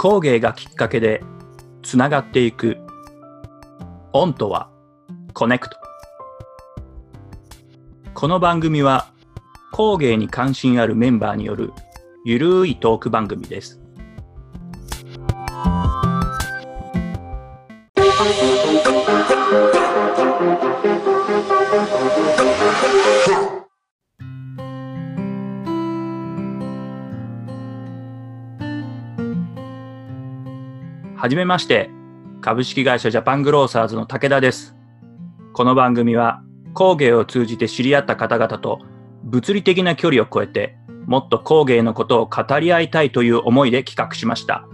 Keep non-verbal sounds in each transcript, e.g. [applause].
工芸がきっかけでつながっていく。オンとはコネクト。この番組は工芸に関心あるメンバーによるゆるいトーク番組です。はじめまして株式会社ジャパングローサーズの武田です。この番組は工芸を通じて知り合った方々と物理的な距離を超えてもっと工芸のことを語り合いたいという思いで企画しました。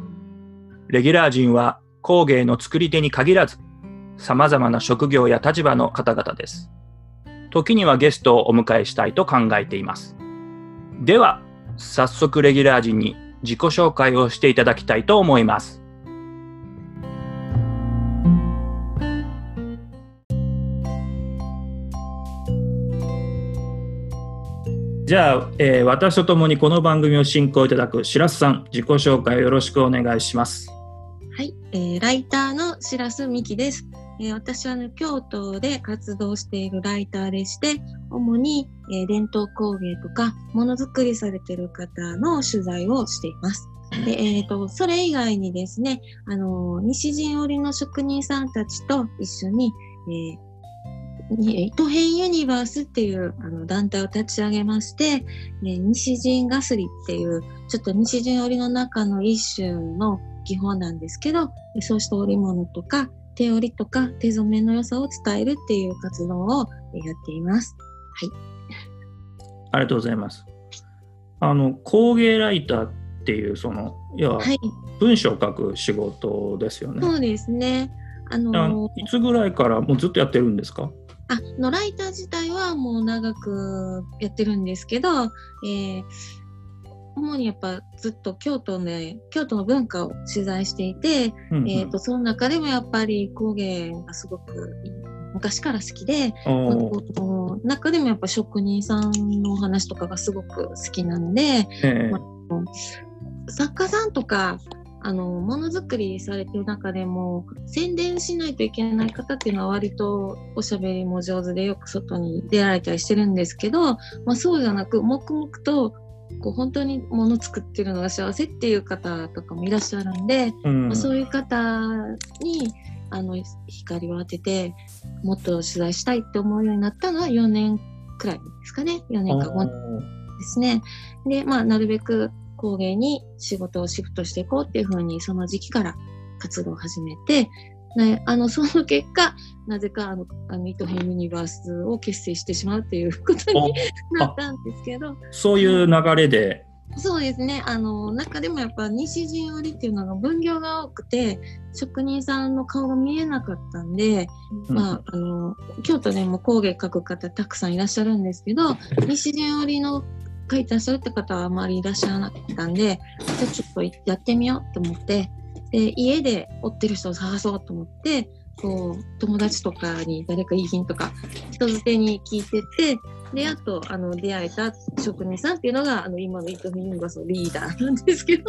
レギュラー陣は工芸の作り手に限らず様々な職業や立場の方々です。時にはゲストをお迎えしたいと考えています。では早速レギュラー陣に自己紹介をしていただきたいと思います。じゃあ、えー、私と共にこの番組を進行いただく白洲さん、自己紹介をよろしくお願いします。はい、えー、ライターの白洲美希です。えー、私は、ね、京都で活動しているライターでして、主に、えー、伝統工芸とかものづくりされている方の取材をしています。でえーと、それ以外にですね、あの西陣織の職人さんたちと一緒に、えー糸編ユニバースっていうあの団体を立ち上げまして、ね、西陣ガスリっていうちょっと西陣織の中の一種の技法なんですけどそうした織物とか手織りとか手染めの良さを伝えるっていう活動をやっています。はい。ありがとうございます。あの工芸ライターっていうその要は文章を書く仕事ですよね。そうですね。あのいつぐらいからもうずっとやってるんですか？あのライター自体はもう長くやってるんですけど、えー、主にやっぱずっと京都で京都の文化を取材していて、うんうん、えーと、その中でもやっぱり工芸がすごく昔から好きで中でもやっぱ職人さんのお話とかがすごく好きなので、えー、まあ、作家さんとかあのものづくりされてる中でも宣伝しないといけない方っていうのは割とおしゃべりも上手でよく外に出られたりしてるんですけど、まあ、そうじゃなく黙々とこう本当にもの作ってるのが幸せっていう方とかもいらっしゃるんで、うん、まあ、そういう方にあの光を当ててもっと取材したいって思うようになったのは4年くらいですかね。4年か5年ですね。でまあなるべく工芸に仕事をシフトしていこうっていうふうにその時期から活動を始めて、ね、あのその結果なぜかあのあの糸編ユニバースを結成してしまうっていうことに [laughs] なったんですけど。そういう流れで、そうですね。あの中でもやっぱ西陣織っていうのが分業が多くて職人さんの顔が見えなかったんで、うん、まあ、あの京都でも工芸描く方たくさんいらっしゃるんですけど西陣織の書いてらっしゃるって方はあまりいらっしゃらなかったんで、じゃあちょっとやってみようと思って、で、家で追ってる人を探そうと思って、こう、友達とかに誰かいい品とか、人づてに聞いてて、で、あと、あの、出会えた職人さんっていうのが、あの、今のイトミユンバスのリーダーなんですけど、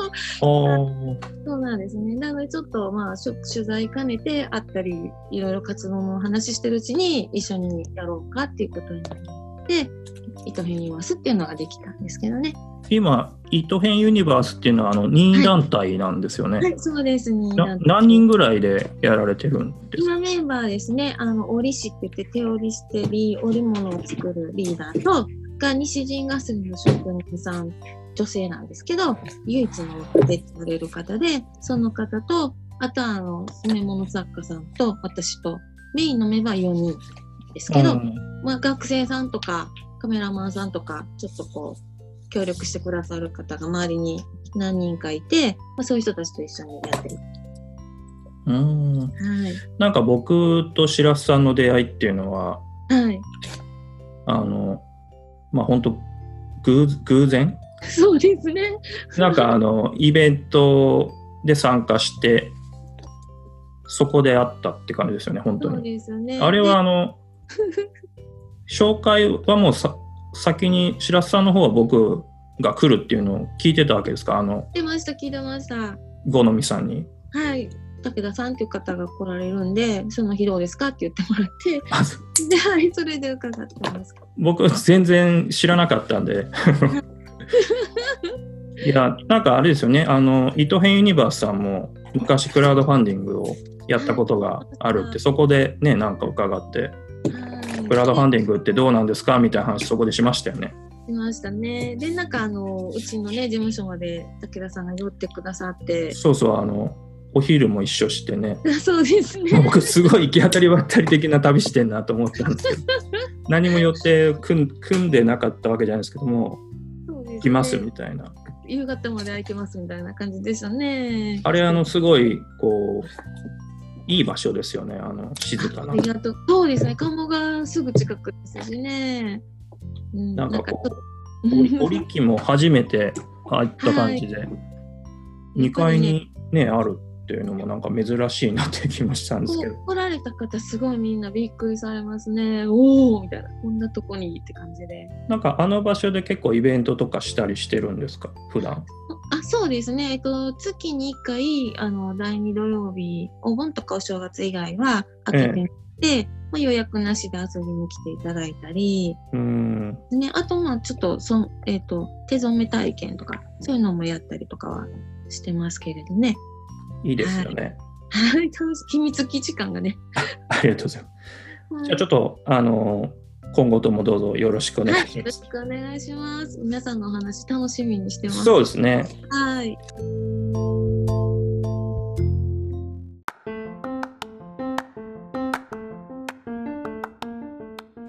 そうなんですね。なので、ちょっと、まあ、取材兼ねてあったり、いろいろ活動の話してるうちに、一緒にやろうかっていうことになって、糸編ユニバースっていうのができたんですけどね。今、糸編ユニバースっていうのはあの任意団体なんですよね。はい、はい、そうです、任。何人ぐらいでやられてるんですか？今メンバーですね、あの織師って言って手織りしてり織物を作るリーダーと、が西陣ガスの職人さん、女性なんですけど、唯一の出てくれる方で、その方と、あとはあの染め物作家さんと私と、メインのメンバー4人ですけど、うん、まあ、学生さんとかカメラマンさんとか、ちょっとこう、協力してくださる方が周りに何人かいて、まあ、そういう人たちと一緒にやってる。うん、はい、なんか僕と白洲さんの出会いっていうのは、はい、あのまあ本当偶偶然？そうですね。なんかあのイベントで参加してそこで会ったって感じですよね本当に。そうですよね、あれはあの紹介はもうさ先に白洲さんの方は僕が来るっていうのを聞いてたわけですか？あの聞いてました聞いてました。五のみさんに。はい。武田さんっていう方が来られるんでその日どうですかって言ってもらって。[laughs] ではいそれで伺ったんです。僕全然知らなかったんで。[laughs] いやなんかあれですよね。あの糸編ユニバースさんも昔クラウドファンディングをやったことがあるって [laughs] そこでねなんか伺ってクラウドファンディングってどうなんですか？みたいな話そこでしましたよね。しましたね。でなんかあのうちのね事務所まで武田さんが寄ってくださって。そうそうあのお昼も一緒してね。そうですね。僕すごい行き当たりばったり的な旅してんなと思ったんですけど。[laughs] 何も予定組んでなかったわけじゃないですけども、ね、来ますみたいな。夕方まで空いてますみたいな感じでしたね。あれあのすごいこういい場所ですよねあの静かな。ありがとう。そうですね。鴨がすぐ近くですしね、うん、なんかこう織機も初めて入った感じで、[laughs] はい、2階にねあるっていうのもなんか珍しいなって気もしたんですけど。来られた方すごいみんなびっくりされますね。おおみたいなこんなとこにって感じで。なんかあの場所で結構イベントとかしたりしてるんですか？普段あそうですね、えっと、月に1回あの第2土曜日お盆とかお正月以外は開けてて、ええ、まあ、予約なしで遊びに来ていただいたり、うんね、あとまあちょっとそ、えっと、手染め体験とかそういうのもやったりとかはしてますけれどね。いいですよね。はい、秘密基地感がね。ありがとうございます。はい、じゃあちょっとあの今後ともどうぞよろしくお願いします。はい、よろしくお願いします。皆さんのお話楽しみにしてます。そうですね。はい。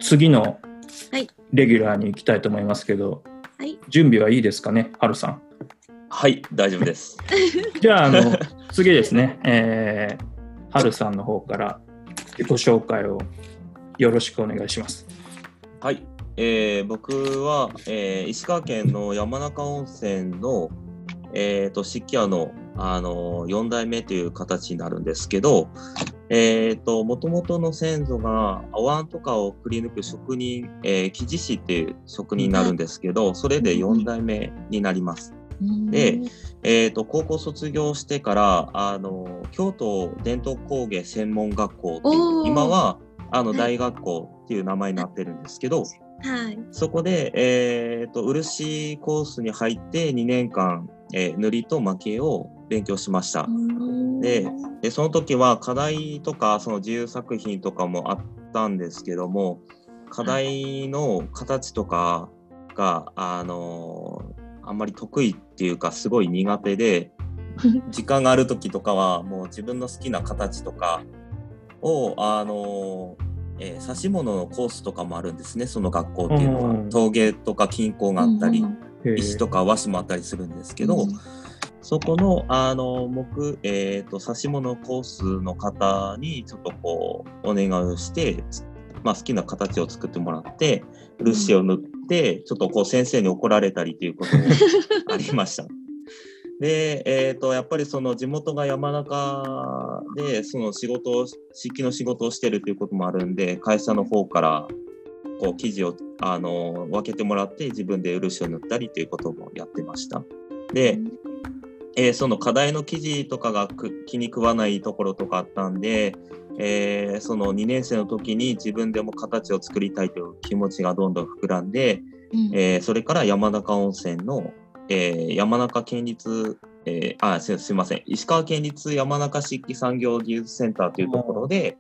次のレギュラーに行きたいと思いますけど、はい、準備はいいですかね、はるさん。はい、大丈夫です。[laughs] じゃあ、あの、[laughs] 次ですね、えー、はるさんの方から自己紹介をよろしくお願いします。はい、えー、僕は、えー、石川県の山中温泉の、えーと、漆器屋の、あの4代目という形になるんですけど、えーと、もともとの先祖がお椀とかをくり抜く職人、えー、木地師っていう職人になるんですけど、それで4代目になります。で、えーと、高校卒業してからあの京都伝統工芸専門学校っていう今はあの大学校っていう名前になってるんですけど、はい、そこで、えーと、漆コースに入って2年間、えー、塗りと蒔絵を勉強しました。ででその時は課題とかその自由作品とかもあったんですけども課題の形とかがあのあんまり得意っていうかすごい苦手で [laughs] 時間がある時とかはもう自分の好きな形とかをあの、えー、指し物のコースとかもあるんですねその学校っていうのは、陶芸とか金工があったり、石とか和紙もあったりするんですけど、そこのあの木、えーと、指し物コースの方にちょっとこうお願いをして、まあ、好きな形を作ってもらって漆を塗って、ちょっとこう先生に怒られたりということも [laughs] ありました。で、えーと、やっぱりその地元が山中でその仕事を漆器の仕事をしてるということもあるんで会社の方からこう生地をあの分けてもらって自分で漆を塗ったりということもやってました。で、えー、その課題の生地とかが気に食わないところとかあったんで、えー、その2年生の時に自分でも形を作りたいという気持ちがどんどん膨らんで、うん、えー、それから山中温泉の、えー、山中県立、えあすすみません。石川県立山中漆器産業技術センターというところで、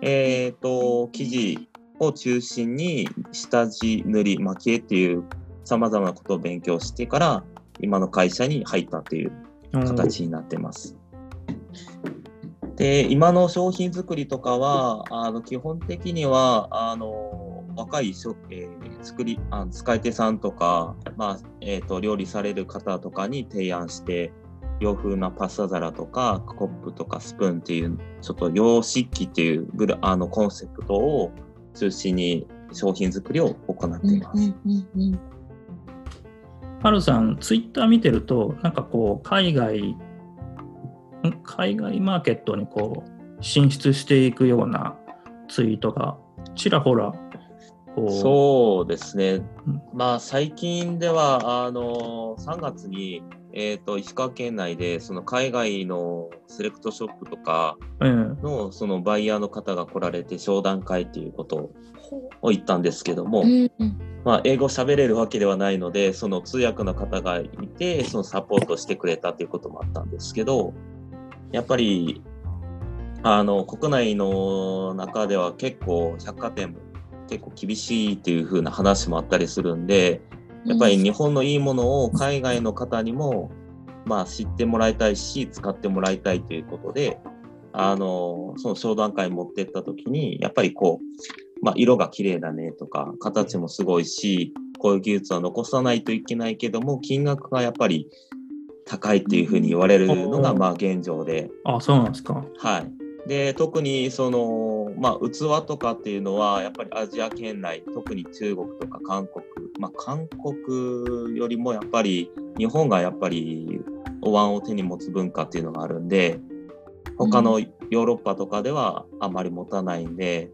えーと、生地を中心に下地塗り蒔絵っていうさまざまなことを勉強してから今の会社に入ったという形になってます。で今の商品作りとかはあの基本的にはあの若い、えー、作りあの使い手さんとか、まあえーと、料理される方とかに提案して洋風なパスタ皿とかコップとかスプーンっていうちょっと洋漆器っていうグルあのコンセプトを中心に商品作りを行っています。ハルさん、ツイッター見てると、なんかこう、海外海外マーケットにこう進出していくようなツイートがちらほらそうですね、まあ、最近ではあの3月に、えーと、石川県内でその海外のセレクトショップとかの,、そのバイヤーの方が来られて商談会っていうことを言ったんですけども、まあ、英語喋れるわけではないのでその通訳の方がいてそのサポートしてくれたということもあったんですけどやっぱりあの国内の中では結構百貨店も結構厳しいっていう風な話もあったりするんでやっぱり日本のいいものを海外の方にも、まあ、知ってもらいたいし使ってもらいたいということであのその商談会持ってった時にやっぱりこう、まあ、色が綺麗だねとか形もすごいしこういう技術は残さないといけないけども金額がやっぱり高いっていうふうに言われるのがまあ現状で。あそうなんですか。はい。で特にその、まあ、器とかっていうのはやっぱりアジア圏内特に中国とか韓国、まあ、韓国よりもやっぱり日本がやっぱりお椀を手に持つ文化っていうのがあるんで他のヨーロッパとかではあまり持たないんで、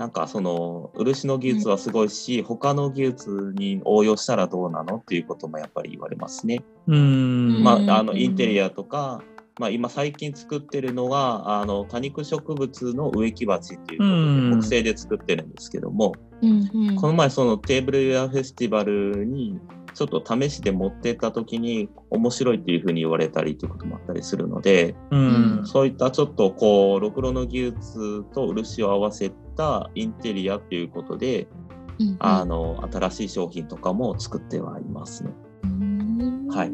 なんかその漆の技術はすごいし、他の技術に応用したらどうなのっていうこともやっぱり言われますね。うん。まあ、あのインテリアとかまあ、今最近作ってるのはあの多肉植物の植木鉢っていうことで木製で作ってるんですけども、うんうん、この前そのテーブルウェアフェスティバルにちょっと試しで持ってった時に面白いっていうふうに言われたりということもあったりするので、うん、そういったちょっとこうろくろの技術と漆を合わせたインテリアっていうことで、うんうん、あの新しい商品とかも作ってはいますね。はい、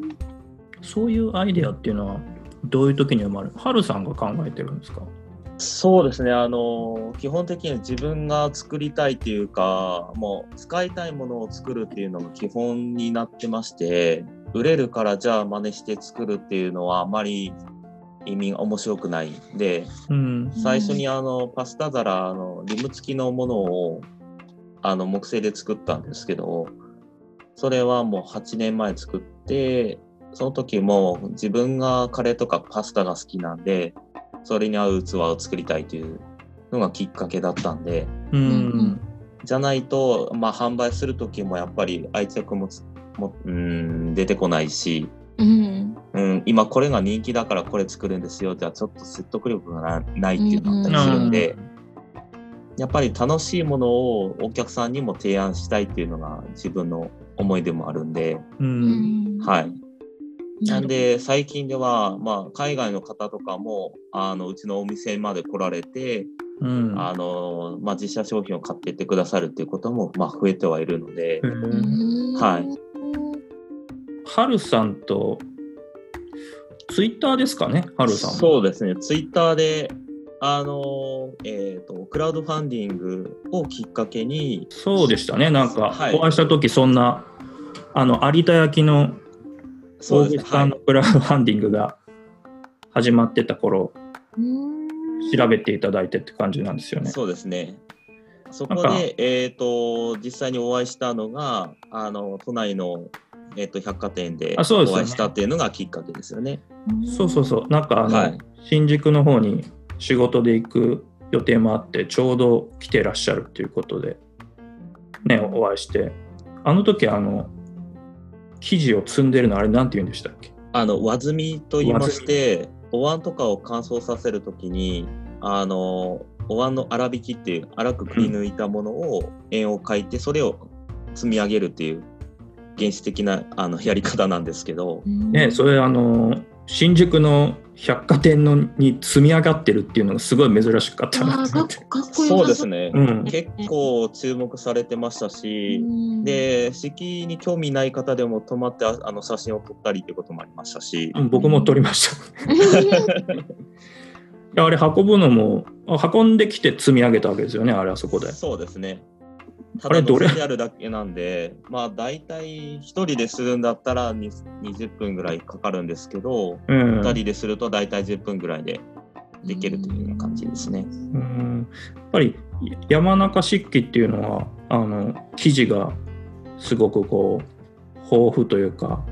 そういうアイデアっていうのはどういう時に生まれる春さんが考えてるんですか？そうですね。あの基本的には自分が作りたいっていうかもう使いたいものを作るっていうのが基本になってまして売れるからじゃあ真似して作るっていうのはあまり意味面白くないんで、うん、最初にあのパスタ皿のリム付きのものをあの木製で作ったんですけどそれはもう8年前作ってその時も自分がカレーとかパスタが好きなんで、それに合う器を作りたいというのがきっかけだったんで、うん、じゃないと、まあ、販売する時もやっぱり愛着ももうん出てこないし、うん、うん、今これが人気だからこれ作るんですよ。じゃあちょっと説得力がないっていうのあったりするんで、やっぱり楽しいものをお客さんにも提案したいっていうのが自分の思いでもあるんで、うん、はいなんで最近では、まあ、海外の方とかもあのうちのお店まで来られて、うん、あのまあ、自社商品を買っていってくださるっていうことも、まあ、増えてはいるので、はい。はるさんとツイッターですかね、はるさんそうですね、ツイッターであのえーと、クラウドファンディングをきっかけにそうでしたね。なんか、はい、お会いした時そんなあの有田焼のそうですね。のクラウドファンディングが始まってた頃、調べていただいてって感じなんですよね。そうですね。そこで、えーと、実際にお会いしたのがあの都内の、えーと、百貨店でお会いしたっていうのがきっかけですよね。そうそうそうなんかあの、はい、新宿の方に仕事で行く予定もあってちょうど来てらっしゃるっていうことでねお会いしてあの時あの生地を積んでるのあれなんて言うんでしたっけ？あの和積みと言いましてお椀とかを乾燥させるときにあのお椀の粗挽きっていう粗くくり抜いたものを円を描いてそれを積み上げるっていう原始的なあのやり方なんですけど。ねそれあの新宿の百貨店のに積み上がってるっていうのがすごい珍しかったなと思って。そう。ですね、うん、結構注目されてましたし、で式に興味ない方でも泊まってあの写真を撮ったりっていうこともありましたし、うん、僕も撮りました。[laughs] あれ運ぶのも運んできて積み上げたわけですよねあれはそこで。そうですねただ乗せてあるだけなんで、まあ大体1人でするんだったら20分ぐらいかかるんですけど、うん、2人ですると大体10分ぐらいでできるというような感じですね。うん、やっぱり山中漆器っていうのはあの生地がすごくこう豊富というか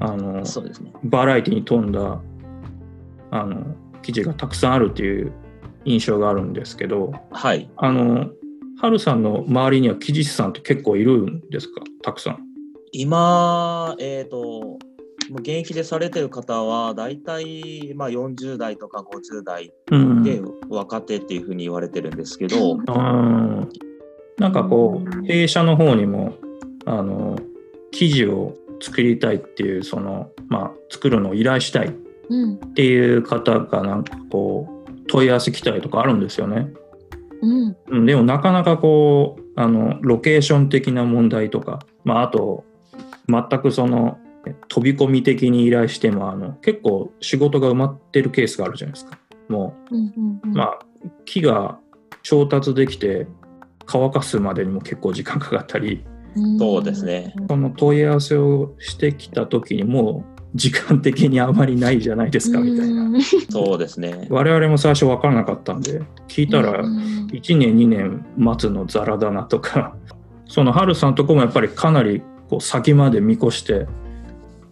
あのそうです、ね、バラエティに富んだあの生地がたくさんあるっていう印象があるんですけど、はい、あのはるさんの周りには技師さんって結構いるんですか？たくさん。今、えっ、ー、と、現役でされてる方は大体、まあ、40代とか50代で若手っていうふうに言われてるんですけど、うん、なんかこう弊社の方にもあの記事を作りたいっていうその、まあ、作るのを依頼したいっていう方がなんかこう問い合わせ来たりとかあるんですよね。うん、でもなかなかこうあのロケーション的な問題とか、まあ、あと全くその飛び込み的に依頼してもあの結構仕事が埋まってるケースがあるじゃないですか。もう、うんうんうん、まあ木が調達できて乾かすまでにも結構時間かかったり、そうですね。その問い合わせをしてきた時にもう時間的にあまりないじゃないですかみたいな。そうですね。我々も最初分からなかったんで聞いたら1年2年待つのザラだなとか [laughs] そのハルさんとこもやっぱりかなりこう先まで見越して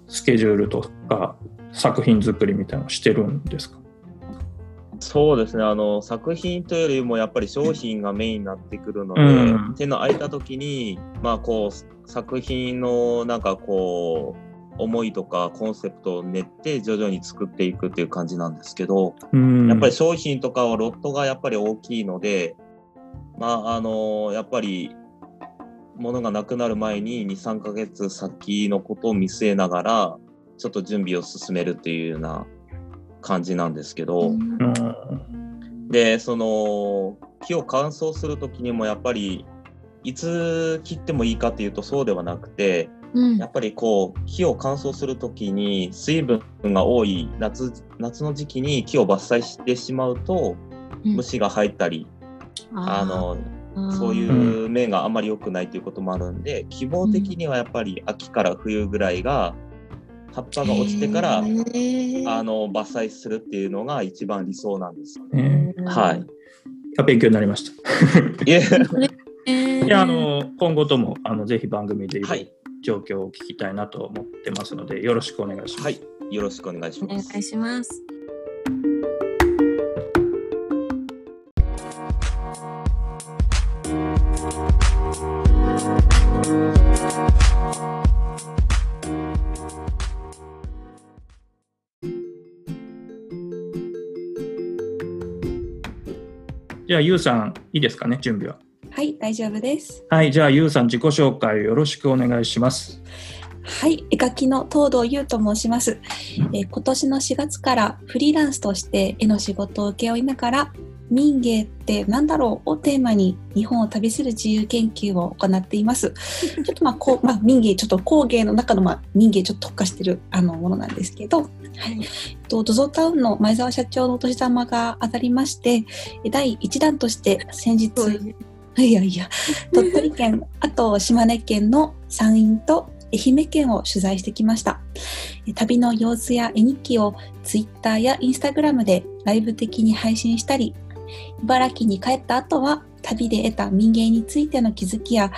スケジュールとか作品作りみたいなのしてるんですか？そうですね。あの作品というよりもやっぱり商品がメインになってくるので、うん、手の空いた時にまあこう作品のなんかこう思いとかコンセプトを練って徐々に作っていくっていう感じなんですけど、うん、やっぱり商品とかはロットがやっぱり大きいのでまああのやっぱり物がなくなる前に23ヶ月先のことを見据えながらちょっと準備を進めるっていうような感じなんですけど、うん、でその木を乾燥する時にもやっぱりいつ切ってもいいかっていうとそうではなくて、うん、やっぱりこう木を乾燥する時に水分が多い夏夏の時期に木を伐採してしまうと、虫が入ったりあのそういう面があまり良くないということもあるんで希望的にはやっぱり秋から冬ぐらいが葉っぱが落ちてから、あの伐採するっていうのが一番理想なんです。はい。勉強になりました。いやあの今後ともあのぜひ番組でいろ状況を聞きたいなと思ってますので、よろしくお願いします。はい、よろしくお願いします。お願いします。じゃあ、ゆうさん、いいですかね、準備は。はい、大丈夫です。はい、じゃあ、ゆうさん、自己紹介よろしくお願いします。はい、絵描きの東堂優と申します、えー、今年の4月からフリーランスとして絵の仕事を請け負いながら民芸って何だろうをテーマに日本を旅する自由研究を行っています。[laughs] ちょっとまあこう、まあ、民芸ちょっと工芸の中のまあ民芸ちょっと特化してるあのものなんですけど、はい、と ZOZO タウンの前澤社長のお年玉が当たりまして第1弾として先日いやいや。[laughs] 鳥取県あと島根県の山陰と愛媛県を取材してきました。旅の様子や絵日記を Twitter や Instagram でライブ的に配信したり茨城に帰った後は旅で得た民芸についての気づきや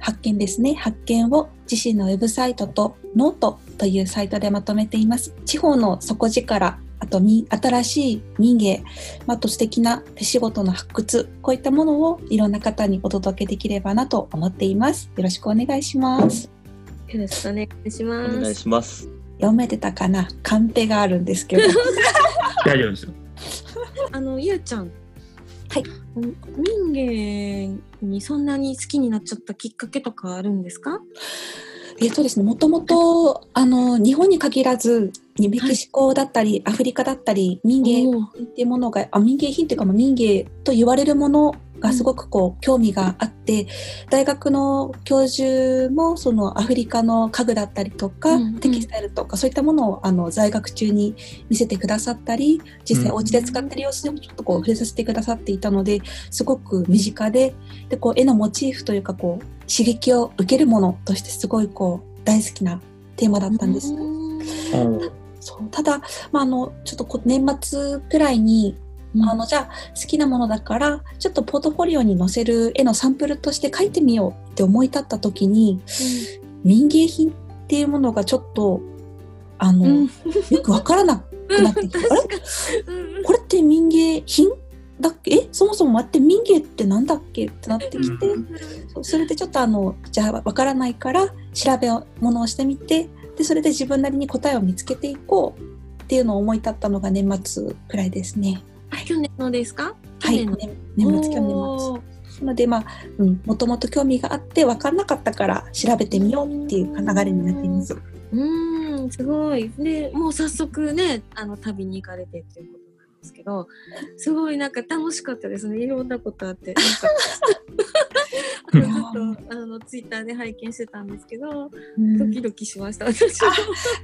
発見ですね。発見を自身のウェブサイトとノートというサイトでまとめています。地方の底力あと新しい民芸、あと素敵な手仕事の発掘こういったものをいろんな方にお届けできればなと思っています。よろしくお願いします。よろしくお願いします。お願いします。読めてたかな？カンペがあるんですけど。大丈夫ですよあのゆうちゃん。はい。民芸にそんなに好きになっちゃったきっかけとかあるんですか？えっとですね、もともとあの日本に限らずメキシコだったり、はい、アフリカだったり民芸っていうものがあ民芸品っていうか、まあ、民芸と言われるものがすごくこう興味があって、大学の教授もそのアフリカの家具だったりとか、うんうん、テキスタイルとかそういったものをあの在学中に見せてくださったり実際お家で使ってる様子でもちょっとこう触れさせてくださっていたのですごく身近ででこう絵のモチーフというかこう刺激を受けるものとしてすごいこう大好きなテーマだったんです。そう。ただ、まあ、あのちょっと年末くらいにあのじゃあ好きなものだからちょっとポートフォリオに載せる絵のサンプルとして描いてみようって思い立った時に、うん、民芸品っていうものがちょっとあの、うん、よくわからなくなってきてあれ？[laughs] これって民芸品だっけ？え？そもそも待って民芸ってなんだっけ？ってなってきて、うん、それでちょっとあのじゃあわからないから調べ物をしてみてでそれで自分なりに答えを見つけていこうっていうのを思い立ったのが年末くらいですね。去年のですか？はい、年年末去年末。なのでまあ、うん、もともと興味があって分からなかったから調べてみようっていう流れになっています。うんすごい。でもう早速ねあの旅に行かれてっていうことですけどすごいなんか楽しかったですね。いろんなことあって。なんかイッターで拝見してたんですけど、ドキドキしました私は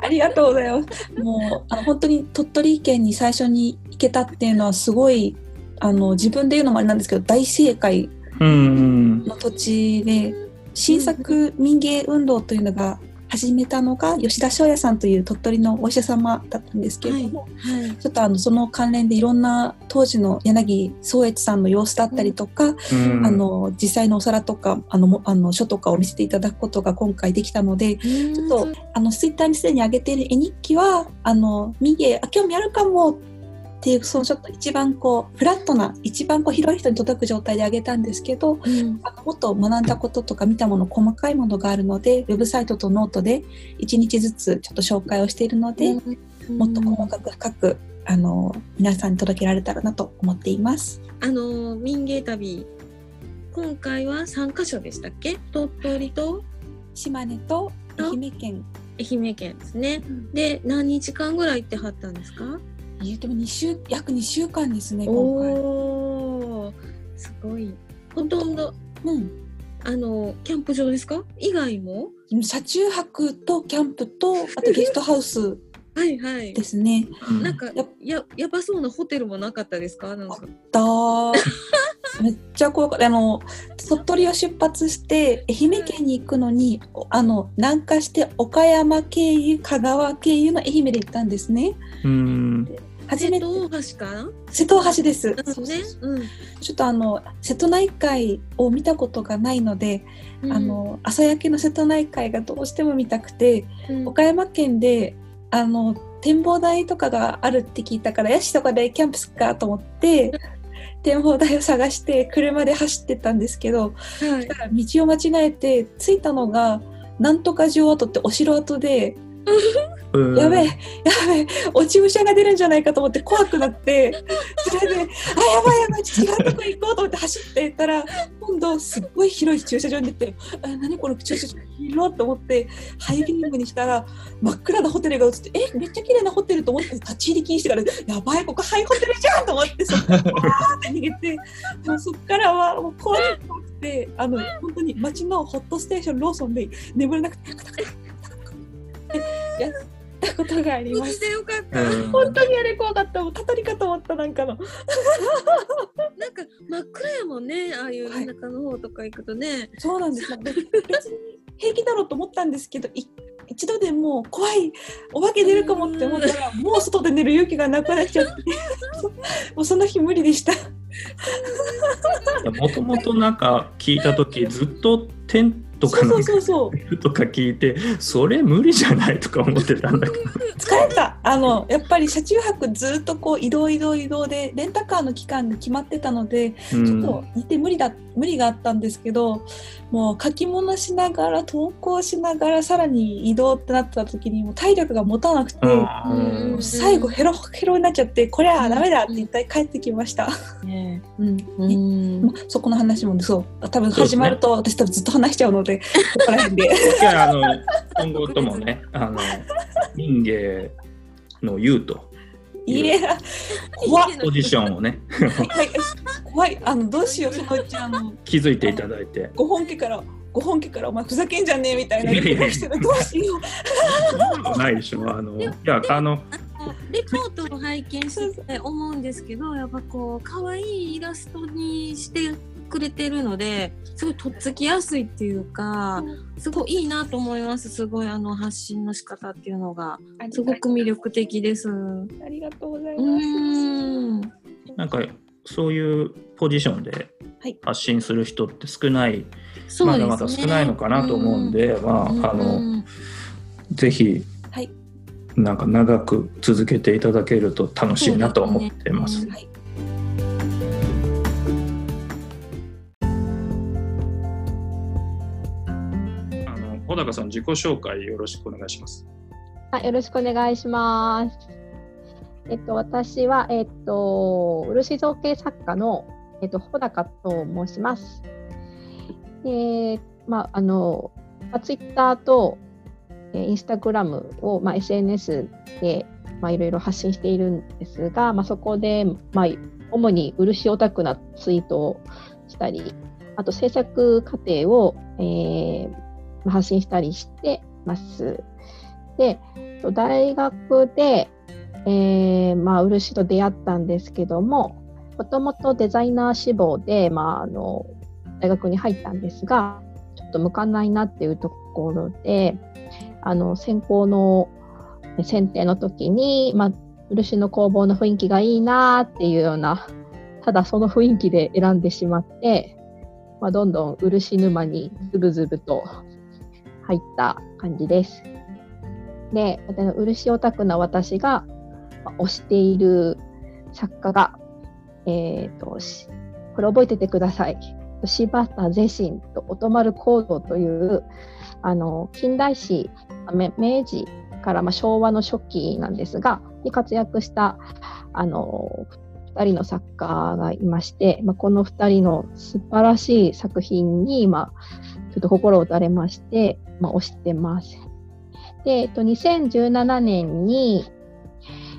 ありがとうございます。もうあの本当に鳥取県に最初に行けたっていうのはすごいあの自分で言うのもあれなんですけど大正解の土地で新作民芸運動というのが始めたのが吉田翔也さんという鳥取のお医者様だったんですけれども、はいはい、ちょっとあのその関連でいろんな当時の柳宗悦さんの様子だったりとか、うん、あの実際のお皿とかあのあの書とかを見せていただくことが今回できたので、うん、ちょっとあのツイッターにすでに上げている絵日記はあの民芸あ興味あるかもっていうそのちょっと一番こうフラットな一番こう広い人に届く状態であげたんですけど、うん、あのもっと学んだこととか見たもの細かいものがあるのでウェブサイトとノートで1日ずつちょっと紹介をしているので、うん、もっと細かく深くあの皆さんに届けられたらなと思っています。あの民芸旅今回は3カ所でしたっけ？鳥取と？島根と？愛媛県。愛媛県ですね、うん、で何日間ぐらい行ってはったんですか？言うても2週約2週間ですね今回おすごいほとんどうんあのキャンプ場ですか？以外も？車中泊とキャンプとあとゲストハウスはいはいですね。なんかやややばそうなホテルもなかったですか？なんか。だ [laughs] めっちゃ怖かった。あの鳥取を出発して愛媛県に行くのに、あの南下して岡山経由香川経由の愛媛で行ったんですね。うん。初めて。瀬戸大橋か？瀬戸大橋です。ね、うん、ちょっとあの瀬戸内海を見たことがないので、うん、あの朝焼けの瀬戸内海がどうしても見たくて、うん、岡山県であの展望台とかがあるって聞いたからヤシとかでキャンプすっかと思って展望台を探して車で走ってたんですけど、はい、道を間違えて着いたのがなんとか城跡ってお城跡でやべえ、やべえ、落ち武者が出るんじゃないかと思って怖くなって、それで、あ、やばいやばい、違うとこ行こうと思って走っていったら、今度すっごい広い駐車場に出て、あ何この駐車場広いと思って、ハイビームにしたら、真っ暗なホテルが映って、え、めっちゃ綺麗なホテルと思って立ち入り禁止してから、やばい、ここハイホテルじゃんと思って、そこからって逃げて、もそっからはもう怖くて、あの、本当に街のホットステーションローソンで眠れなくて、[laughs] やったことがあります。よかった。本当にあれ怖かった。もうたたりかと思ったなんかの。[laughs] なんか真っ暗やもんね。ああいう田舎の方とか行くとね。はい、そうなんです。別に平気だろうと思ったんですけど、一度でもう怖いお化け出るかもって思ったらもう外で寝る勇気がなくなっちゃって [laughs] もうその日無理でしたもともとなんか聞いた時ずっととかそうそうそう。とか聞いてそれ無理じゃないとか思ってたんだけど。疲れた。あのやっぱり車中泊ずっとこう移動移動移動でレンタカーの期間が決まってたので、うん、ちょっと似て無理だ無理があったんですけどもう書き物しながら投稿しながらさらに移動ってなった時にもう体力が持たなくて、うん、最後ヘロヘロになっちゃってこれはダメだって一回帰ってきました。[laughs] ね。うん。ね、そこの話もそう。多分始まると私多分ずっと話しちゃうのでここら辺で。いやあの今後ともねあの民芸の言うといや、怖いポジションをね。怖い、あの、どうしよう、そのうち、あの。気づいていただいて。ご本家から。ご本家からお前ふざけんじゃねえみたいなどうしよう。ないでしょあのいやあのレポートを拝見して思うんですけどやっぱこう可愛いイラストにしてくれてるのですごいとっつきやすいっていうかすごいいいなと思いますすごいあの発信の仕方っていうのが。すごく魅力的です。ありがとうございます。なんかそういうポジションで発信する人って少ない、はい、まだまだ少ないのかなと思うんで、まああのぜひ、はい、なんか長く続けていただけると楽しいなと思ってます。はい穂高さん、自己紹介よろしくお願いします。あよろしくお願いします。えっと、私は、えっと、漆造形作家の、えっと、穂高と申します。で、まあ、あの、まあ、ツイッターと、えインスタグラムを、まあ、SNS で、まあ、いろいろ発信しているんですが、まあ、そこで、まあ、主に漆オタクなツイートをしたり、あと制作過程を、えー、発信したりしてます。で、大学で、えー、まあ、漆と出会ったんですけども、もともとデザイナー志望で、まあ、あの大学に入ったんですが、ちょっと向かないなっていうところで、あの専攻の選定の時に、まあ、漆の工房の雰囲気がいいなっていうような、ただその雰囲気で選んでしまって、まあ、どんどん漆沼にズブズブと入った感じです。で、漆オタクな私が推している作家が、えっ、ー、と、これ覚えててください。柴田是心と音丸行動という、あの、近代史、明治からま昭和の初期なんですが、に活躍した、あの、2人の作家がいまして、まあ、この2人の素晴らしい作品に、まあ、ちょっと心を打たれまして、まあ、推してます。で、えっと、2017年に、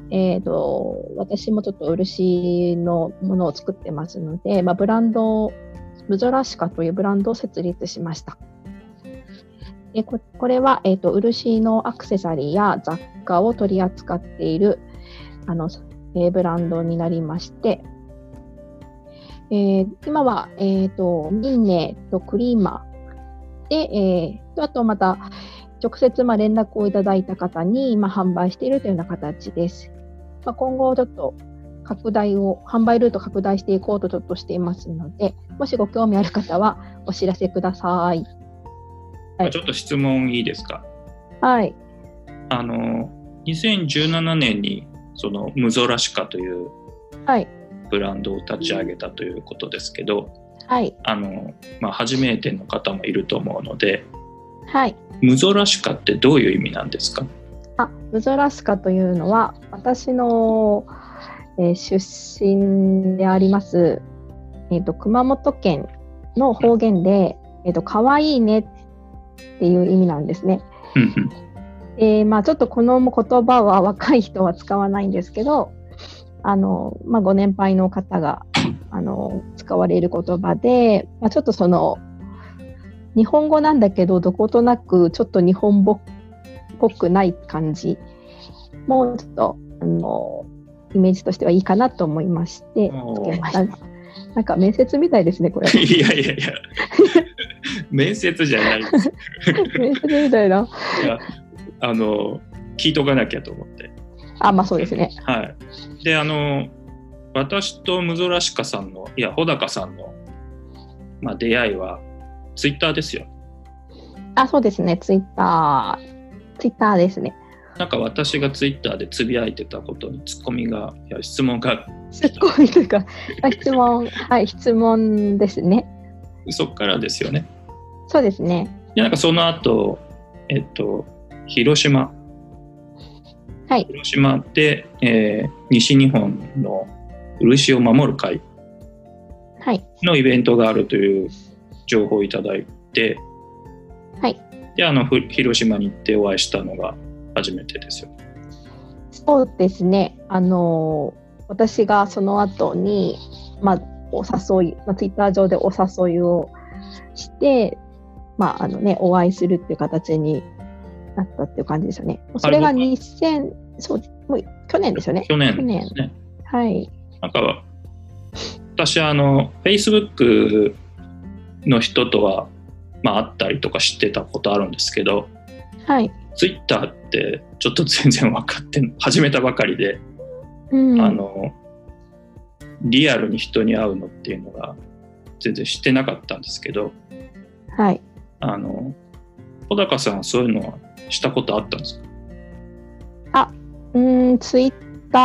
えーと、私もちょっと漆のものを作ってますので、まあ、ブランド、ムゾラシカというブランドを設立しました。でここれは、えーと、漆のアクセサリーや雑貨を取り扱っているあの、えー、ブランドになりまして、えー、今は、えーと、ミンネとクリーマーで、えー、あとまた直接まあ連絡をいただいた方に、まあ、販売しているというような形です。まあ、今後ちょっと拡大を、販売ルート拡大していこうとちょっとしていますので、もしご興味ある方はお知らせください。はい、ちょっと質問いいですか？はい。あの、2017年にそのムゾラシカというブランドを立ち上げたということですけど、はい。あの、まあ、初めての方もいると思うので、はい。ムゾラシカってどういう意味なんですか？あムゾラシカというのは私の、えー、出身であります、えーと、熊本県の方言で「えーと、かわいいね」っていう意味なんですね。えー、まあ、ちょっとこの言葉は若い人は使わないんですけどあの、まあ、ご年配の方があの使われる言葉で、まあ、ちょっとその日本語なんだけどどことなくちょっと日本語ぽくない感じもちょっとあのイメージとしてはいいかなと思いましてつけました。なんか面接みたいですねこれ。[laughs] いやいやいや [laughs] 面接じゃない。[laughs] 面接みたいな。いやあの聞いとかなきゃと思って。あまあそうですね。はい。であの私とムゾラシカさんのいや穂高さんの、まあ、出会いはツイッターですよ。あそうですねツイッターツイッターですね。なんか私がツイッターでつぶやいてたことにツッコミが、いや質問が。ツッコミというか、質問、[laughs] はい、質問ですね。そっからですよね。そうですね。で、なんかその後、えっと、広島。はい。広島で、えー、西日本の漆を守る会のイベントがあるという情報をいただいて、はい。であの広島に行ってお会いしたのが初めてですよ。そうですねあの私がその後に、まあ、お誘い、まあ、ツイッター上でお誘いをして、まああのね、お会いするっていう形になったっていう感じですよね。それが2000、そうもう去年ですよね。去年ね。はい。なんか私あの Facebook の人とはまあ、あったりとか知ってたことあるんですけど、はい、ツイッターってちょっと全然分かって始めたばかりで、うん、あのリアルに人に会うのっていうのが全然知ってなかったんですけど、はい、あの小高さんそういうのはしたことあったんですか？あうんツイッター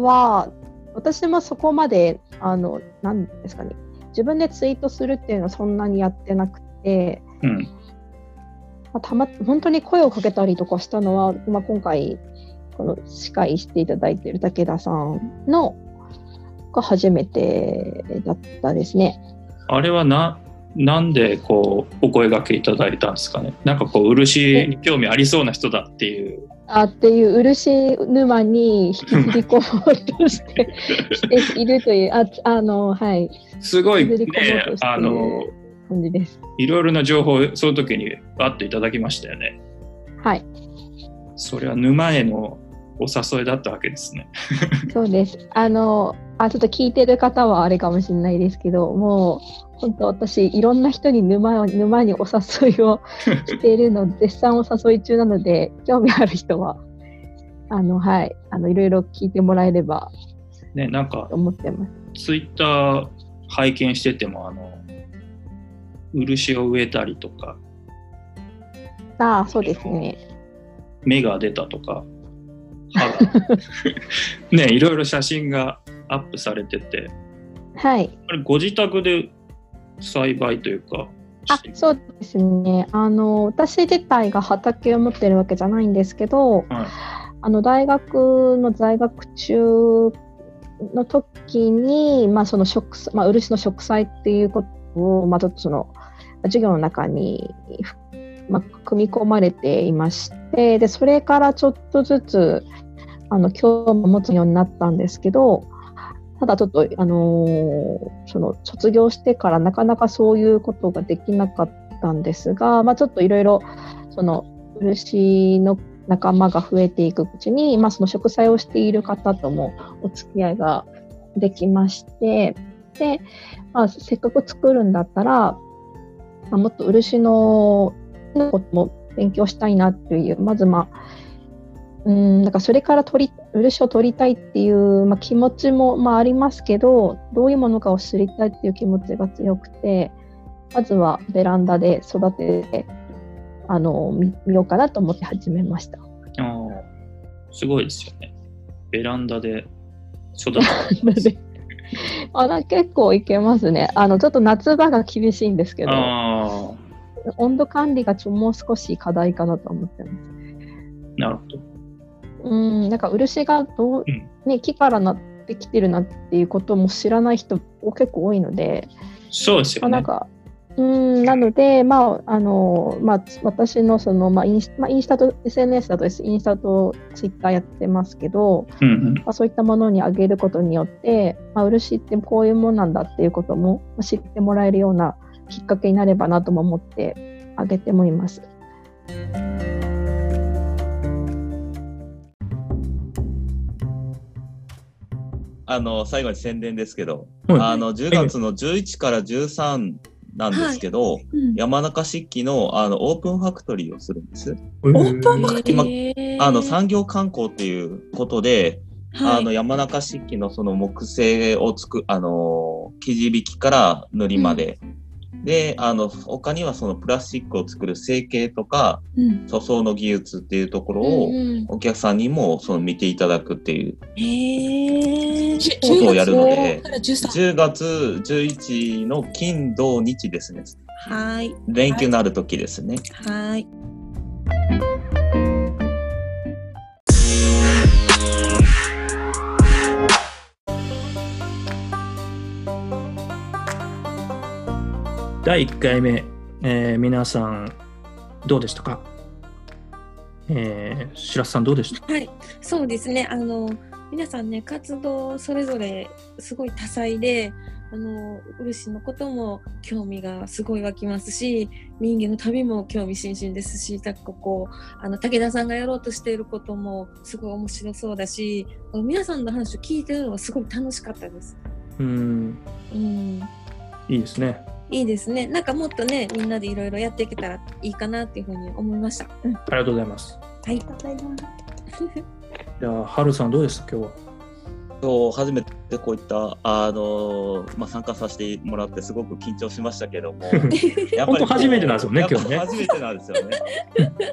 は私もそこまであのなんですかね。自分でツイートするっていうのはそんなにやってなくて、うん、まあ、たま本当に声をかけたりとかしたのは、まあ、今回この司会していただいている武田さんのが初めてだったですね。あれはななんでこうお声がけいただいたんですかね。なんかこう漆に興味ありそうな人だっていうあっていう漆沼に引きずり込もうとしているというああのはい。すごいねあの感じです。いろいろな情報をその時にバッといただきましたよね。はい。それは沼へのお誘いだったわけですね。そうです。あのあちょっと聞いてる方はあれかもしれないですけどもう本当私いろんな人に沼沼にお誘いをしているの絶賛お誘い中なので興味ある人はあのはいあのいろいろ聞いてもらえればねなんか思ってます。ツイッター拝見しててもあの漆を植えたりとか。ああそうですね。芽が出たとか [laughs] ねいろいろ写真がアップされてて。はい。あれご自宅で栽培というかあそうですね。あの私自体が畑を持ってるわけじゃないんですけど、はい、あの大学の在学中の時に、まあ、その植、まあ、漆の植栽っていうことを、まあ、ちょっとその授業の中に、まあ、組み込まれていましてでそれからちょっとずつあの興味を持つようになったんですけどただちょっと、あのー、その卒業してからなかなかそういうことができなかったんですが、まあ、ちょっといろいろその漆の仲間が増えていくうちに、まあ、その植栽をしている方ともお付き合いができましてで、まあ、せっかく作るんだったら、まあ、もっと漆のことも勉強したいなっていうまずまあうんなんかそれから取り漆を取りたいっていう、まあ、気持ちも、まあ、ありますけどどういうものかを知りたいっていう気持ちが強くてまずはベランダで育ててあの見見ようかなと思って始めました。あすごいですよね。ベランダで育てあな結構いけますね。あのちょっと夏場が厳しいんですけど温度管理がちょもう少し課題かなと思ってます。なるほど。うんなんか漆がどう、ね、木からなってきてるなっていうことも知らない人結構多いので。そうですよね。なんかうんなので、まああのまあ、私のその、まあインスまあ、インスタと SNS だとインスタとツイッターやってますけど、うんうん、まあ、そういったものにあげることによって、まあ、漆ってこういうものなんだっていうことも知ってもらえるようなきっかけになればなとも思ってあげてもいます。あの最後に宣伝ですけど、はい、あの10月の11から13なんですけど、はい。うん、山中漆器のあのオープンファクトリーをするんです。オープンファクトリー、あの産業観光っていうことで、はい、あの山中漆器のその木製をつくあの生地引きから塗りまで、うんで、あの、他にはそのプラスチックを作る成形とか、うん、塗装の技術っていうところを、お客さんにもその見ていただくっていうことをやるので、10月11の金土日ですね。はい。連休のある時ですね。はい。第1回目、えー、皆さんどうでしたか？えー、白洲さんどうでした？はい、そうですね。あの皆さんね活動それぞれすごい多彩で、あの漆のことも興味がすごい湧きますし、民芸の旅も興味津々ですし、たここあの武田さんがやろうとしていることもすごい面白そうだし、皆さんの話を聞いてるのはすごい楽しかったです。うん。うん。いいですね。いいですね。なんかもっとね、みんなでいろいろやっていけたらいいかなっていうふうに思いました。うん、ありがとうございます。はい。ありがとうございます。じゃあ、はるさんどうでした？今日は。今日初めてこういったあのまあ、参加させてもらってすごく緊張しましたけども [laughs] やっぱり初めてなんですよね今日ね初めてなんですよね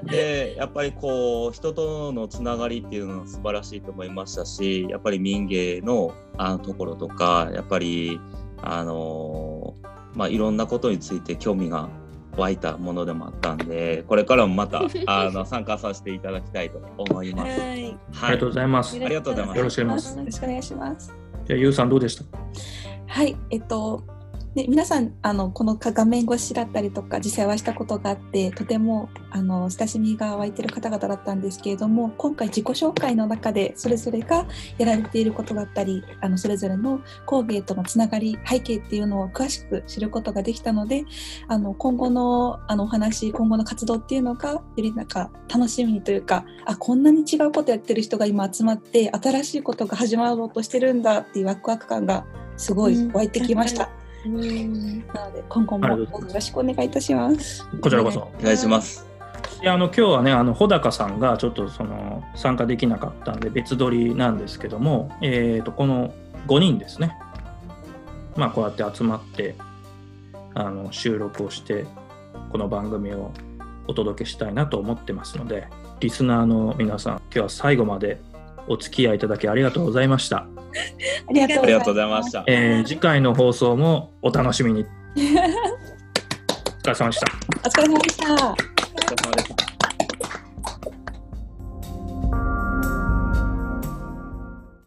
でやっぱりこう人とのつながりっていうのは素晴らしいと思いましたしやっぱり民芸のあのところとかやっぱりあのまあ、いろんなことについて興味が湧いたものでもあったんでこれからもまた [laughs] あの参加させていただきたいと思います。はい、ありがとうございます。ありがとうございます。よろしくお願いします。じゃあゆうさんどうでした？はい、えっとで皆さんあのこの画面越しだったりとか実際はしたことがあってとてもあの親しみが湧いてる方々だったんですけれども今回自己紹介の中でそれぞれがやられていることだったりあのそれぞれの工芸とのつながり背景っていうのを詳しく知ることができたのであの今後のあのお話今後の活動っていうのがよりなんか楽しみにというかあこんなに違うことやってる人が今集まって新しいことが始まろうとしてるんだっていうワクワク感がすごい湧いてきました。うんなので今後もよろしくお願いいたします。こちらこそお願いします。いやあの今日はねあの穂高さんがちょっとその参加できなかったんで別撮りなんですけども、えー、とこの5人ですねまあこうやって集まってあの収録をしてこの番組をお届けしたいなと思ってますのでリスナーの皆さん今日は最後までお付き合いいただきありがとうございました。ありがとうございました。えー、次回の放送もお楽しみに。[laughs] お疲れ様でした。お疲れ様でした。お疲れ様でした。